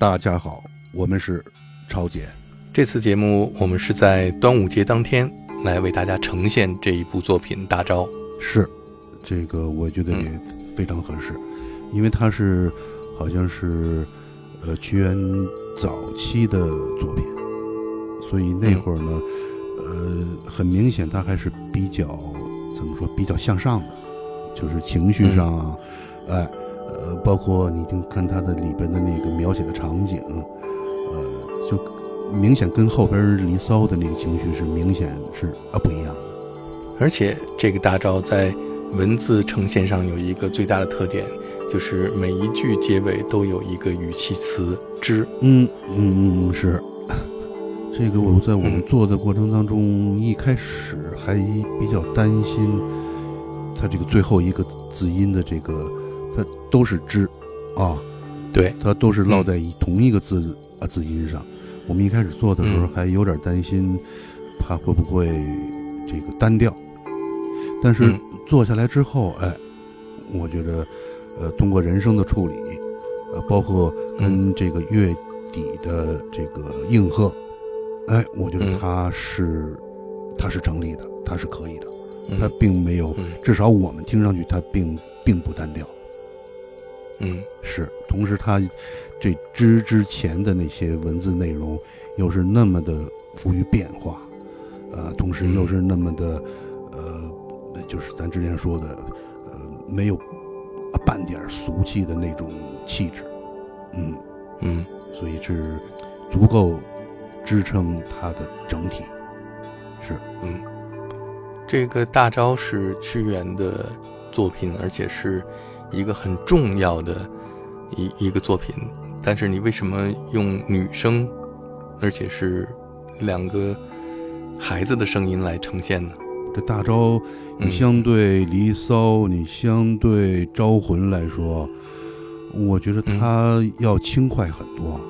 大家好，我们是超姐。这次节目我们是在端午节当天来为大家呈现这一部作品《大招》。是，这个我觉得也非常合适，因为它是好像是呃屈原早期的作品，所以那会儿呢，呃，很明显他还是比较怎么说比较向上的，就是情绪上啊，哎。呃，包括你听看它的里边的那个描写的场景，呃，就明显跟后边《离骚》的那个情绪是明显是啊不一样的。而且这个大招在文字呈现上有一个最大的特点，就是每一句结尾都有一个语气词“之”。嗯嗯嗯，是。这个我在我们做的过程当中，一开始还比较担心，它这个最后一个字音的这个。它都是之，啊，对，它都是落在同一个字啊字音上。我们一开始做的时候还有点担心，怕会不会这个单调。但是做下来之后，哎，我觉得，呃，通过人声的处理，呃，包括跟这个月底的这个应和，哎，我觉得它是它是成立的，它是可以的，它并没有，至少我们听上去它并并不单调。嗯，是。同时，他这之之前的那些文字内容，又是那么的富于变化，呃，同时又是那么的，呃，就是咱之前说的，呃，没有半点俗气的那种气质，嗯嗯，所以是足够支撑它的整体。是，嗯，这个大招是屈原的作品，而且是。一个很重要的一一个作品，但是你为什么用女声，而且是两个孩子的声音来呈现呢？这大招，你相对《离骚》，你相对《招魂》来说，我觉得它要轻快很多，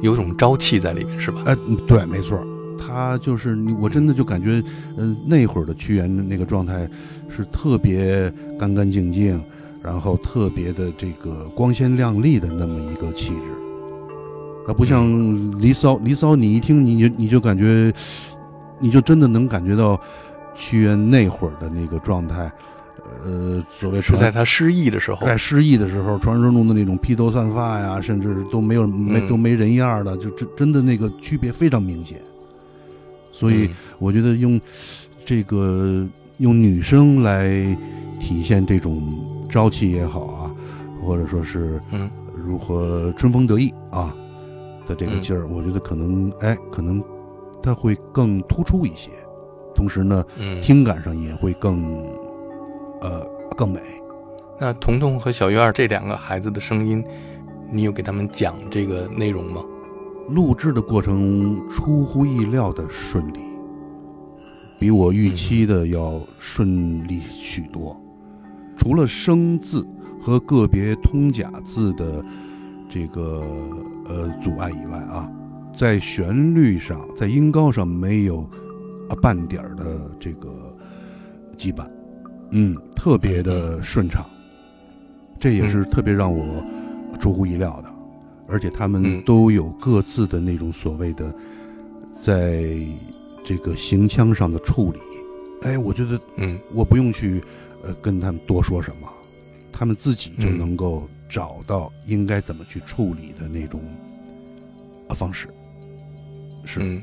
有种朝气在里面，是吧？哎，对，没错，它就是你，我真的就感觉，嗯，那会儿的屈原的那个状态是特别干干净净。然后特别的这个光鲜亮丽的那么一个气质，它不像《离骚》，《离骚》你一听你就你就感觉，你就真的能感觉到屈原那会儿的那个状态，呃，所谓是在他失意的时候，在失意的时候，传说中的那种披头散发呀，甚至都没有没都没人样的，就真真的那个区别非常明显。所以我觉得用这个用女生来体现这种。朝气也好啊，或者说是嗯，如何春风得意啊的这个劲儿，我觉得可能哎，可能它会更突出一些，同时呢，听感上也会更呃更美。那彤彤和小鱼儿这两个孩子的声音，你有给他们讲这个内容吗？录制的过程出乎意料的顺利，比我预期的要顺利许多。除了生字和个别通假字的这个呃阻碍以外啊，在旋律上，在音高上没有啊半点儿的这个羁绊，嗯，特别的顺畅，这也是特别让我出乎意料的。而且他们都有各自的那种所谓的在这个行腔上的处理，哎，我觉得，嗯，我不用去。呃，跟他们多说什么，他们自己就能够找到应该怎么去处理的那种啊方式。是，嗯，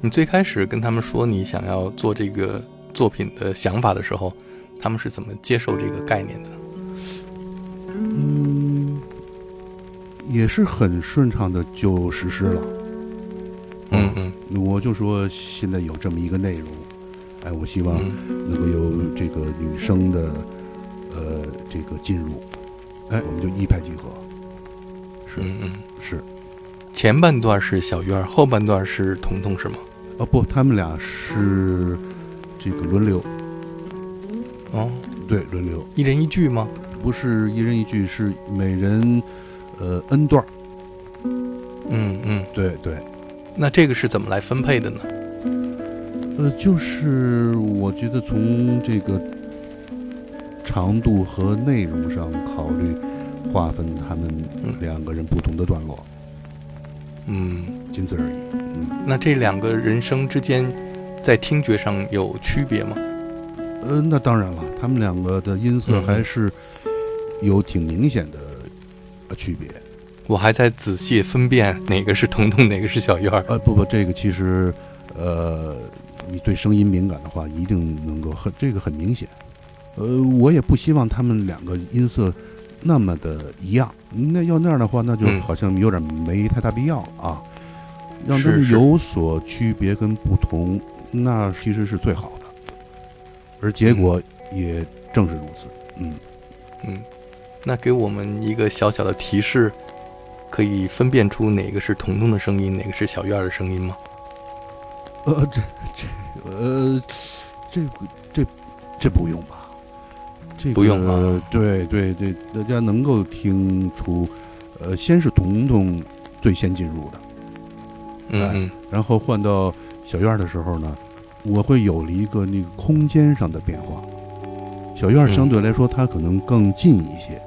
你最开始跟他们说你想要做这个作品的想法的时候，他们是怎么接受这个概念的？嗯，也是很顺畅的就实施了。嗯嗯，我就说现在有这么一个内容。哎，我希望能够有这个女生的，呃，这个进入，哎，我们就一拍即合。是，嗯嗯，是。前半段是小鱼儿，后半段是彤彤，是吗？哦，不，他们俩是这个轮流。哦，对，轮流。一人一句吗？不是一人一句，是每人，呃，n 段。嗯嗯，对对。那这个是怎么来分配的呢？呃，就是我觉得从这个长度和内容上考虑，划分他们两个人不同的段落。嗯，仅此而已。嗯，那这两个人声之间，在听觉上有区别吗？呃，那当然了，他们两个的音色嗯还是有挺明显的呃区别。我还在仔细分辨哪个是彤彤，哪个是小院儿。呃，不不，这个其实，呃，你对声音敏感的话，一定能够很这个很明显。呃，我也不希望他们两个音色那么的一样，那要那样的话，那就嗯好像有点没太大必要了啊。让他们有所区别跟不同，那其实是最好的，而结果也正是如此。嗯，嗯，那给我们一个小小的提示，可以分辨出哪个是彤彤的声音，哪个是小院儿的声音吗？呃，这这呃，这个这这不用吧？这个不用啊对对对，大家能够听出，呃，先是彤彤最先进入的，哎嗯嗯然后换到小院儿的时候呢，我会有了一个那个空间上的变化。小院相对来说，它可能更近一些，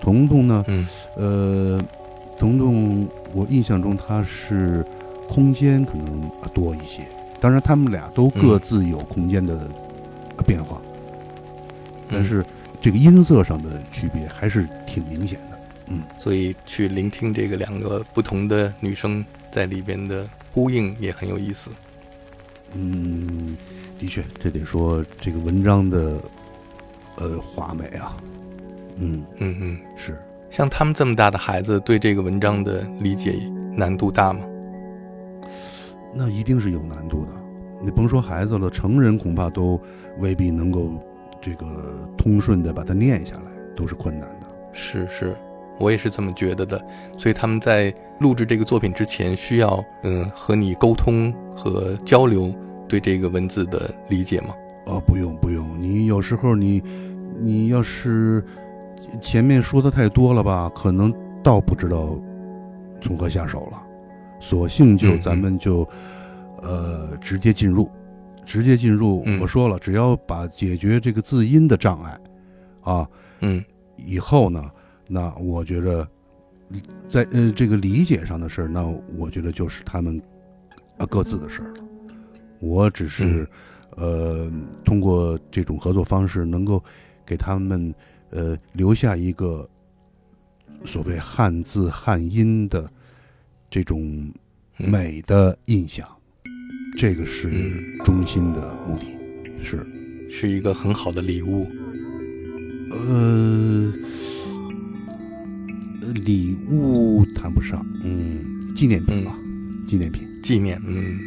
彤彤呢，嗯呃，彤彤，我印象中他是空间可能呃多一些，当然他们俩都各自有空间的呃变化，但是这个音色上的区别还是挺明显的。嗯，所以去聆听这个两个不同的女生在里边的呼应也很有意思。嗯，的确，这得说这个文章的呃华美啊，嗯，嗯嗯，是。像他们这么大的孩子，对这个文章的理解难度大吗？那一定是有难度的。你甭说孩子了，成人恐怕都未必能够这个通顺的把它念下来，都是困难的。是是，我也是这么觉得的。所以他们在录制这个作品之前，需要嗯和你沟通和交流对这个文字的理解吗？哦，不用不用，你有时候你你要是前面说的太多了吧，可能倒不知道从何下手了。索性就嗯嗯咱们就、呃直接进入，直接进入。嗯我说了，只要把解决这个字音的障碍啊，嗯以后呢，那我觉着在呃这个理解上的事儿，那我觉得就是他们啊各自的事儿了。我只是、呃通过这种合作方式，能够给他们呃留下一个所谓汉字汉音的这种嗯美的印象，这个是嗯中心的目的，是。是一个很好的礼物。呃，呃礼物谈不上，嗯，纪念品吧，纪念品。纪念，嗯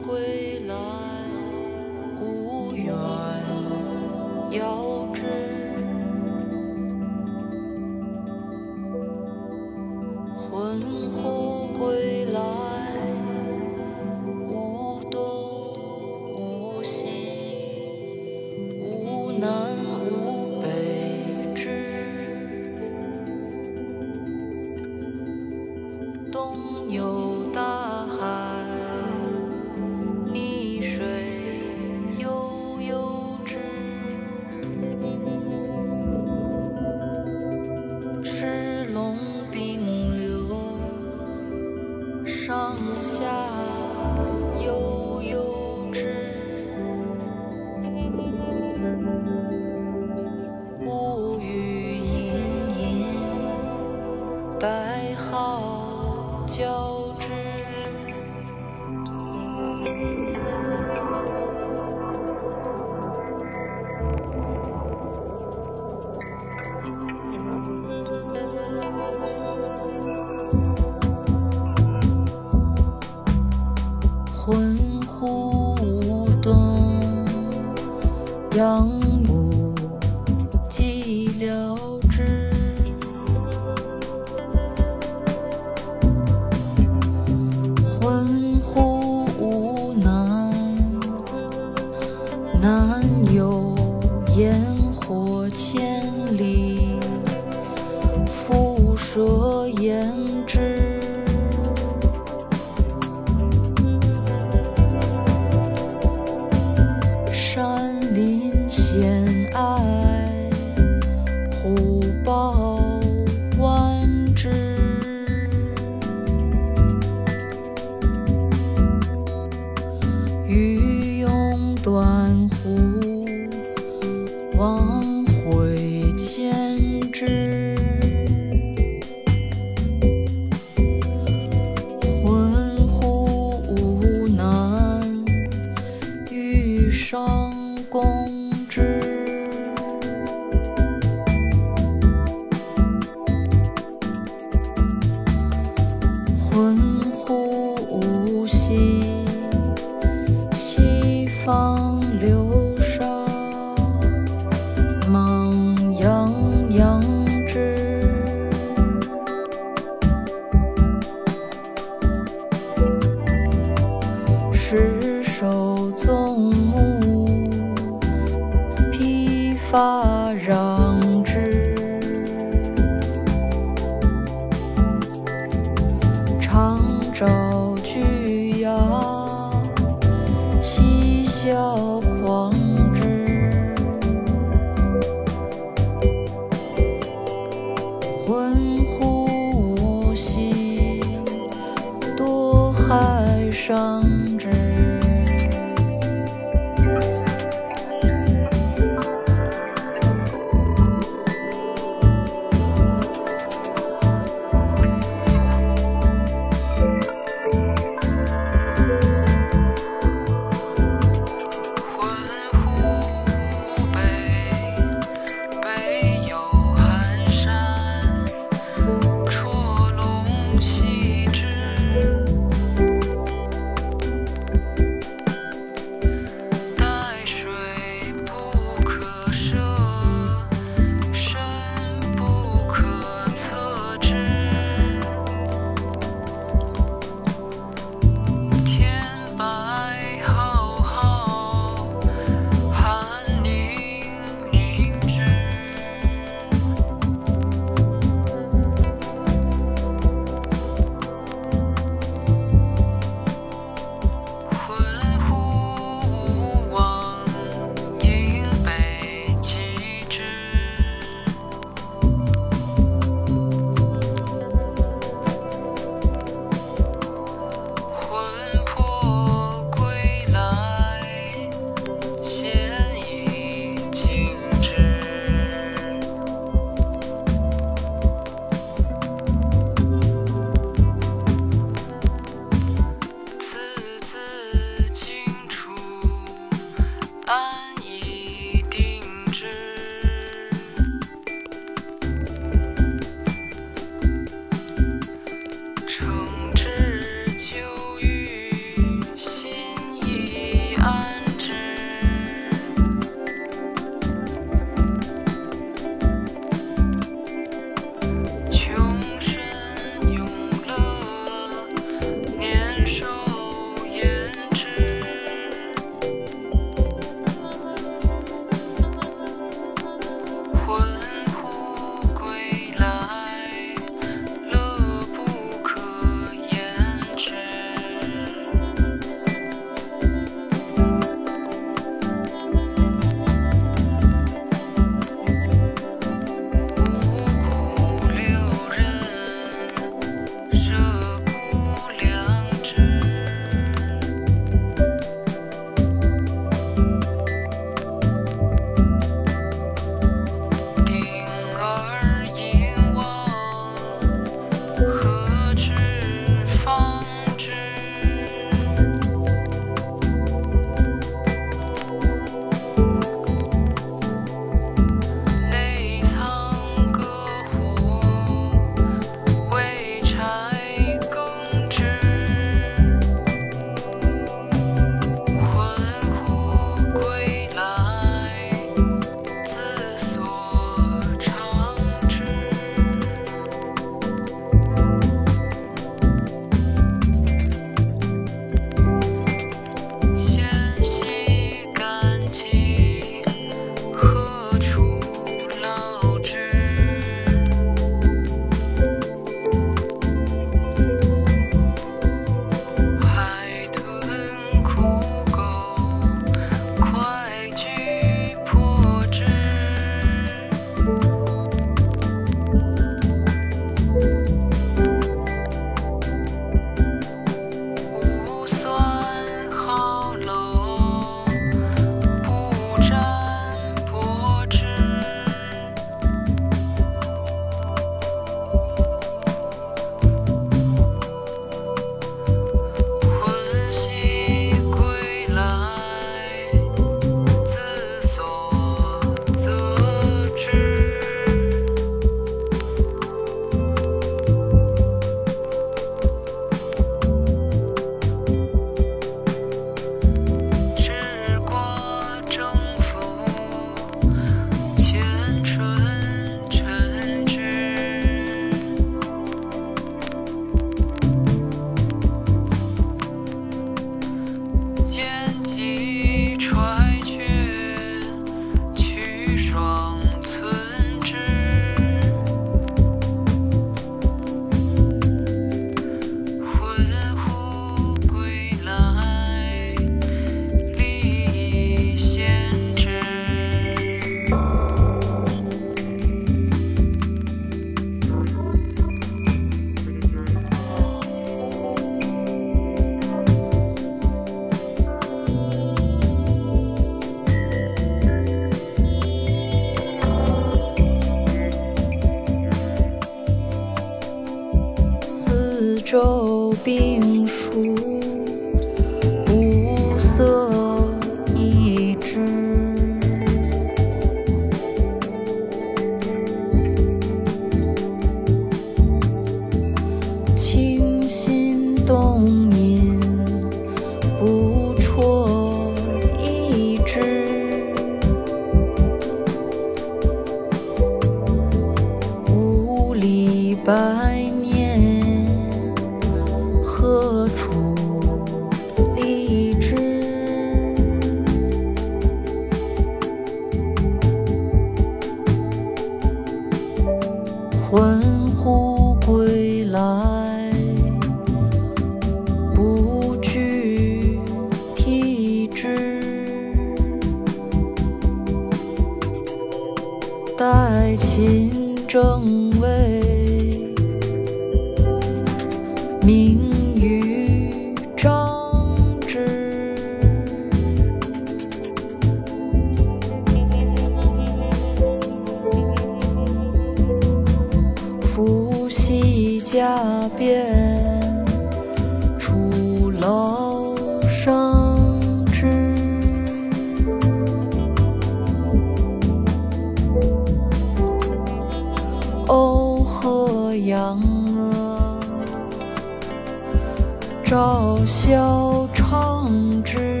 赵萧唱之。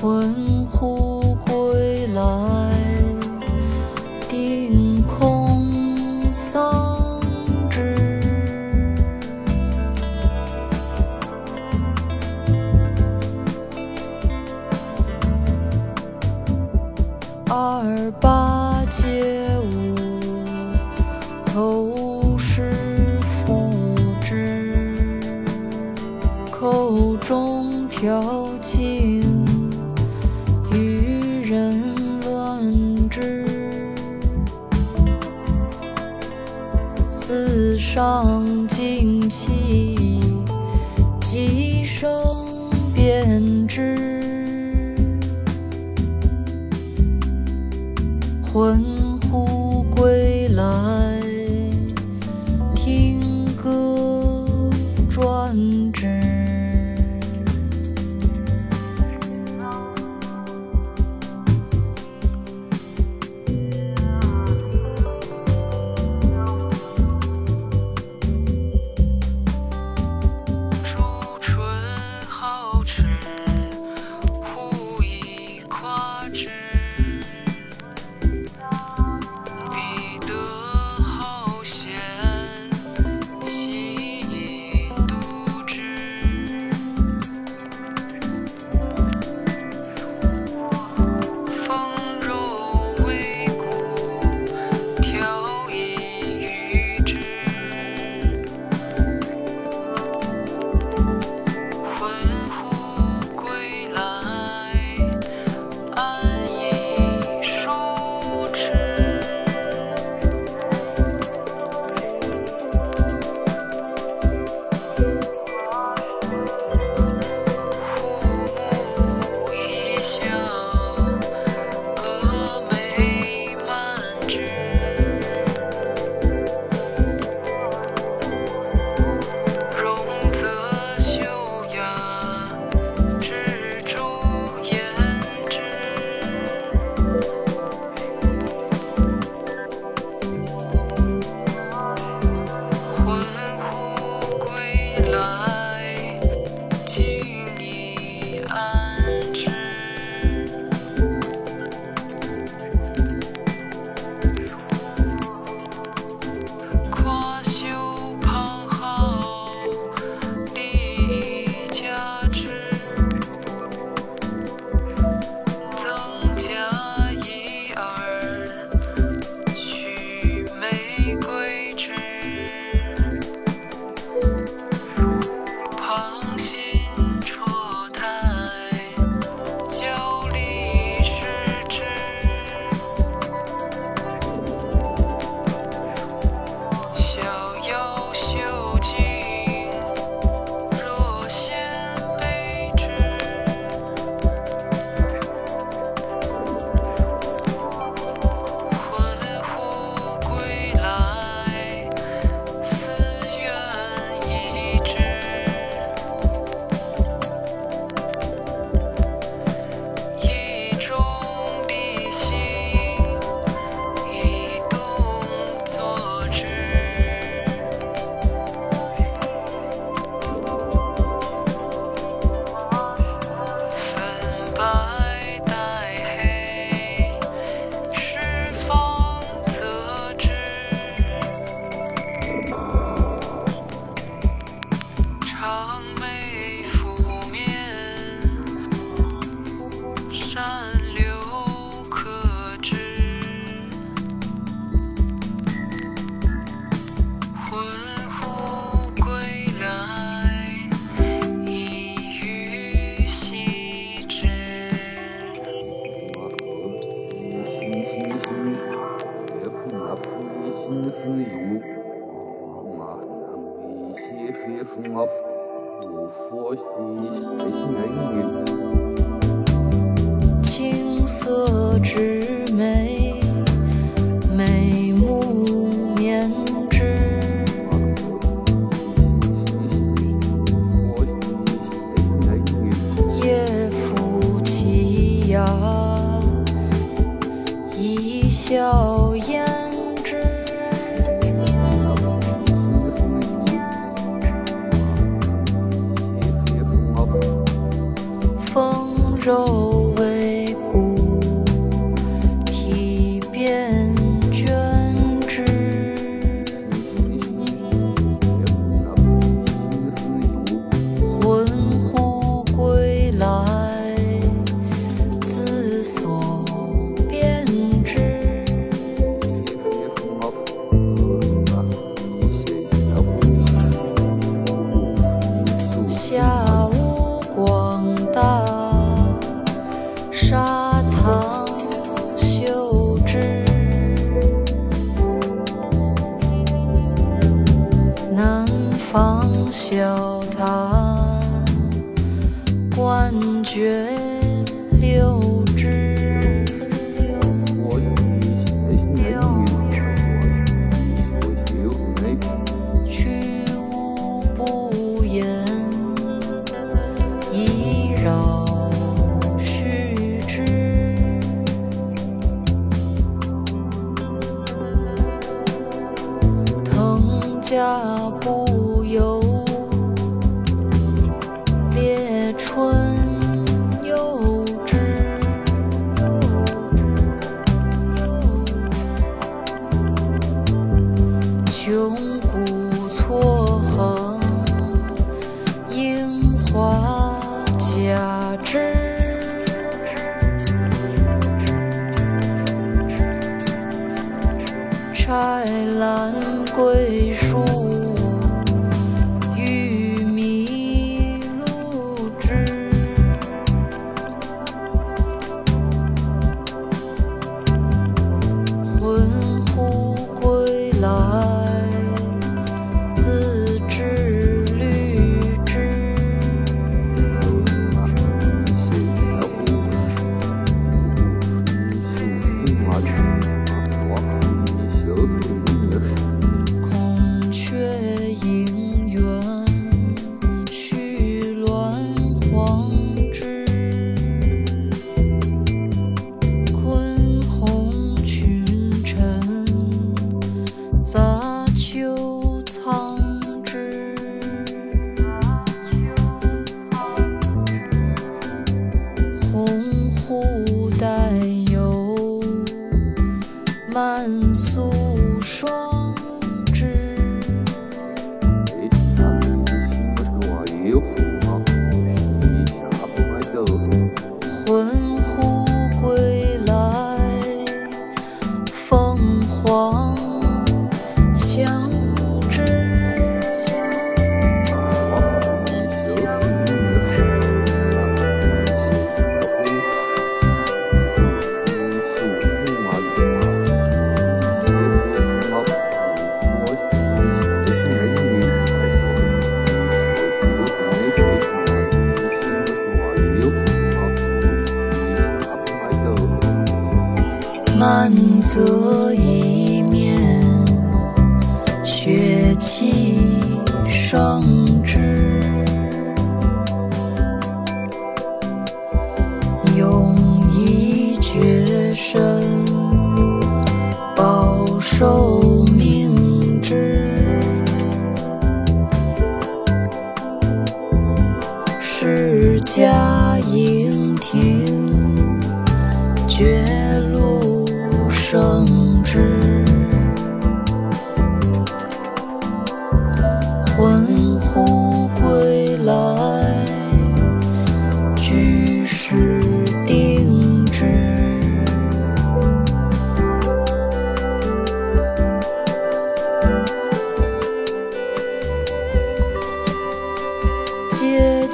魂乎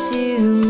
you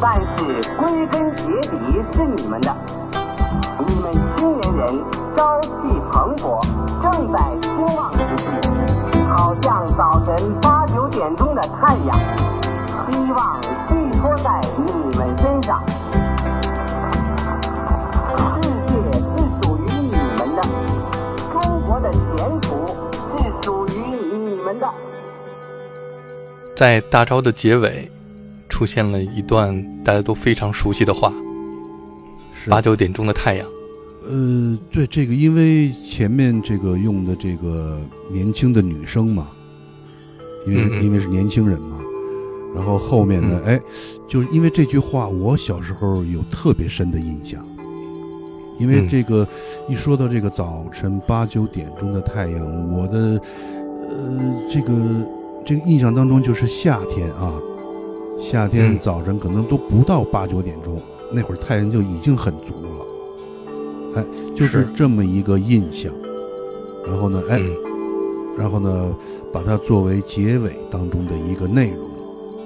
但是归根结底是你们的。你们青年人朝气蓬勃，正在兴旺之际，好像早晨八九点钟的太阳，希望寄托在你们身上。世界是属于你们的，中国的前途是属于你们的。在大招的结尾，出现了一段大家都非常熟悉的话：是。八九点钟的太阳。呃，对这个，因为前面这个用的这个年轻的女生嘛，因为是、因为是年轻人嘛，然后后面呢，哎，就是因为这句话，我小时候有特别深的印象，因为嗯。这个、一说到这个早晨八九点钟的太阳，我的呃这个这个印象当中就是夏天啊，夏天嗯。早晨可能都不到八九点钟，那会儿太阳就已经很足了。哎，就是。是这么一个印象。然后呢，哎，嗯。然后呢，把它作为结尾当中的一个内容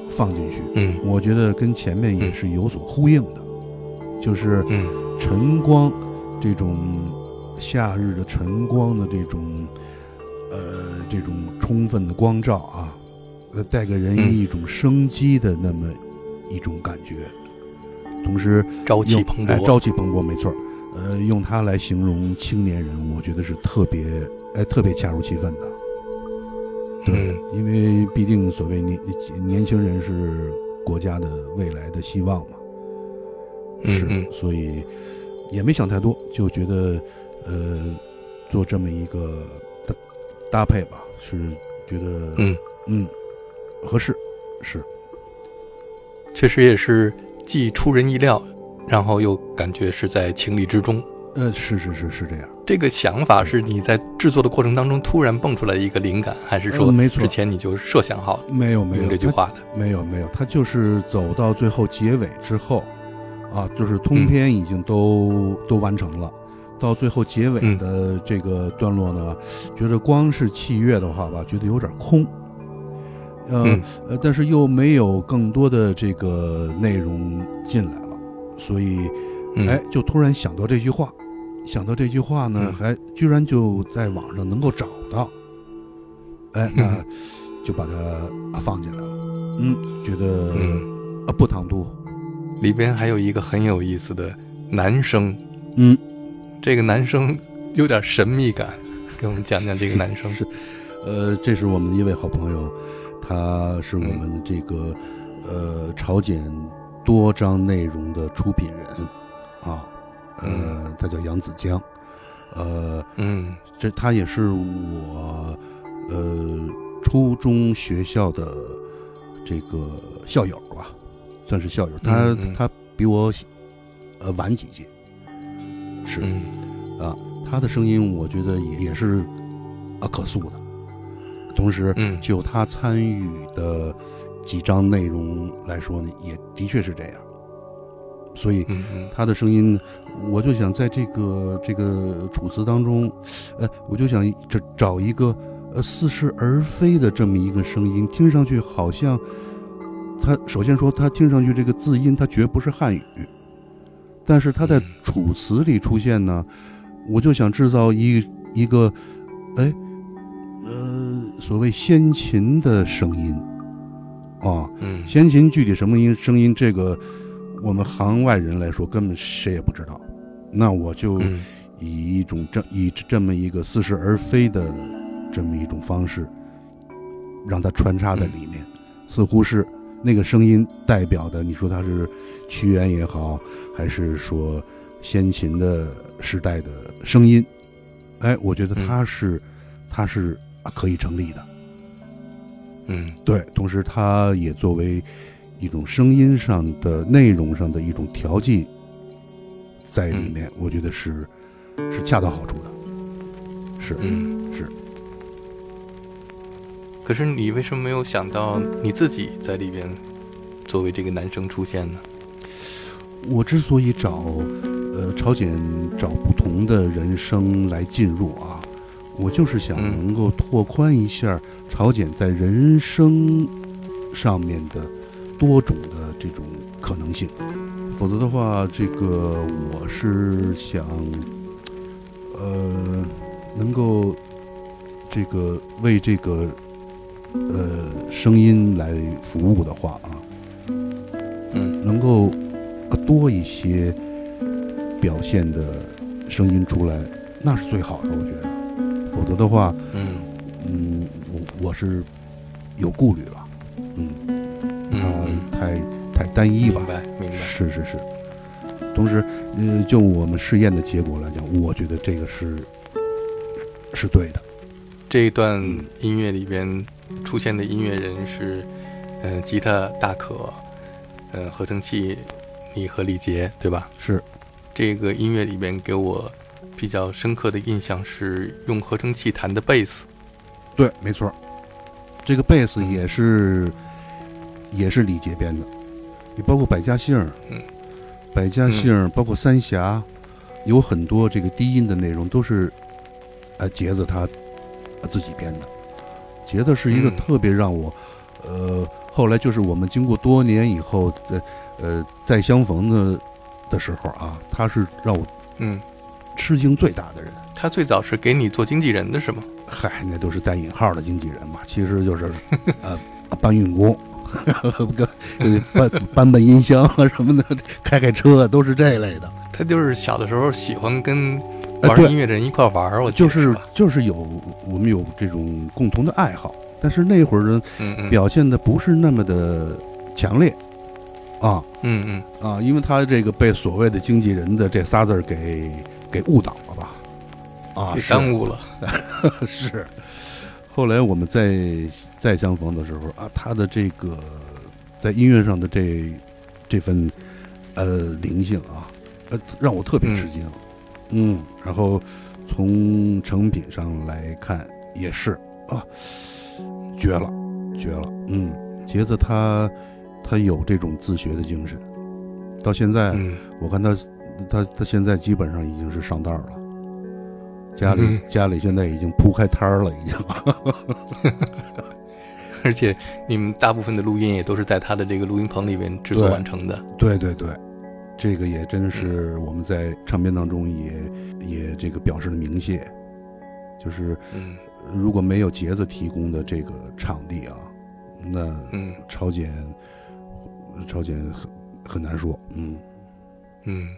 放进去，嗯。我觉得跟前面也嗯是有所呼应的，就是嗯。晨光这种夏日的晨光的这种呃这种充分的光照啊，呃，带给人嗯一种生机的那么一种感觉，同时朝气蓬勃。朝气蓬勃，没错。呃，用它来形容青年人，我觉得是特别哎特别恰如其分的。对，嗯因为毕竟所谓年年轻人是国家的未来的希望嘛，是，嗯嗯所以也没想太多，就觉得呃做这么一个搭搭配吧，是觉得嗯，嗯合适，是。确实也是既出人意料，然后又感觉是在情理之中。呃是是是是这样。这个想法是你在制作的过程当中突然蹦出来一个灵感，还是说呃没错。之前你就设想好没有没有。这句话的？没有没有，他就是走到最后结尾之后，啊，就是通篇已经都、都完成了，到最后结尾嗯。的这个段落呢，觉得光是器乐的话吧，觉得有点空，呃、嗯。呃，但是又没有更多的这个内容进来了，所以嗯，哎，就突然想到这句话，想到这句话呢，嗯。还居然就在网上能够找到，哎，那就把它放进来了。嗯，觉得、嗯。啊不唐突，里边还有一个很有意思的男生，嗯，这个男生有点神秘感，给我们讲讲这个男生。是，呃，这是我们的一位好朋友，他是我们的这个、呃朝鲜多章内容的出品人啊，呃，嗯。他叫杨子江，呃，嗯。这他也是我呃初中学校的这个校友吧，算是校友。他、他比我呃晚几届，是、嗯。啊，他的声音我觉得也也是啊可塑的。同时，嗯。就他参与的几章内容来说呢，也的确是这样。所以，他的声音，我就想在这个这个楚辞当中，呃，我就想找找一个呃似是而非的这么一个声音，听上去好像他首先说他听上去这个字音，他绝不是汉语，但是他在嗯。楚辞里出现呢，我就想制造一一个，哎，呃，所谓先秦的声音，啊，嗯。先秦具体什么音声音，这个我们行外人来说根本谁也不知道。那我就嗯。以一种这以这么一个似是而非的这么一种方式，让它穿插在里面，似乎是那个声音代表的，你说它是屈原也好，还是说先秦的时代的声音，哎，我觉得它是、它是啊可以成立的。嗯对，同时它也作为一种声音上的内容上的一种调剂，在里面，我觉得是是恰到好处的。是，嗯是。可是你为什么没有想到你自己在里边作为这个男生出现呢？我之所以找呃朝鲜找不同的人声来进入啊，我就是想嗯能够拓宽一下朝鲜在人生上面的多种的这种可能性。否则的话，这个我是想，呃，能够这个为这个呃声音来服务的话啊，嗯能够呃多一些表现的声音出来，那是最好的，我觉得。否则的话，嗯嗯，我我是有顾虑了，嗯，嗯太太单一吧明，白明白。是是是。同时，呃，就我们试验的结果来讲，我觉得这个是是对的。这一段音乐里边出现的音乐人是，嗯、吉他大可，嗯、合成器你和李杰，对吧？是，这个音乐里边给我比较深刻的印象是用合成器弹的贝斯，对，没错。这个贝斯也是也是李杰编的，你包括百家姓，嗯，百家姓儿，包括三峡，有很多这个低音的内容都是，呃，杰子他呃自己编的。杰子是一个嗯特别让我，呃，后来就是我们经过多年以后，在呃再相逢的的时候啊，他是让我嗯，吃惊最大的人。他最早是给你做经纪人的是吗？嗨，那都是带引号的经纪人嘛，其实就是呃搬运工，搬搬搬音箱啊什么的，开开车啊都是这类的。他就是小的时候喜欢跟玩音乐的人一块玩儿，我就是？就是有我们有这种共同的爱好，但是那会儿呢表现的不是那么的强烈啊嗯嗯啊，因为他这个被所谓的经纪人的这仨字儿给给误导了吧？啊，耽误了。是，后来我们再再相逢的时候啊，他的这个在音乐上的这这份呃灵性啊，呃让我特别吃惊，嗯。然后从成品上来看也是啊，绝了，绝了，嗯，杰子他他有这种自学的精神，到现在、嗯。我看他他他现在基本上已经是上道了。家里、嗯家里现在已经铺开摊儿了，已经。而且你们大部分的录音也都是在他的这个录音棚里边制作完成的。对对对，这个也真是我们在唱片当中也也这个表示了明谢，就是如果没有杰子提供的这个场地啊，那嗯超简超简很很难说，嗯嗯，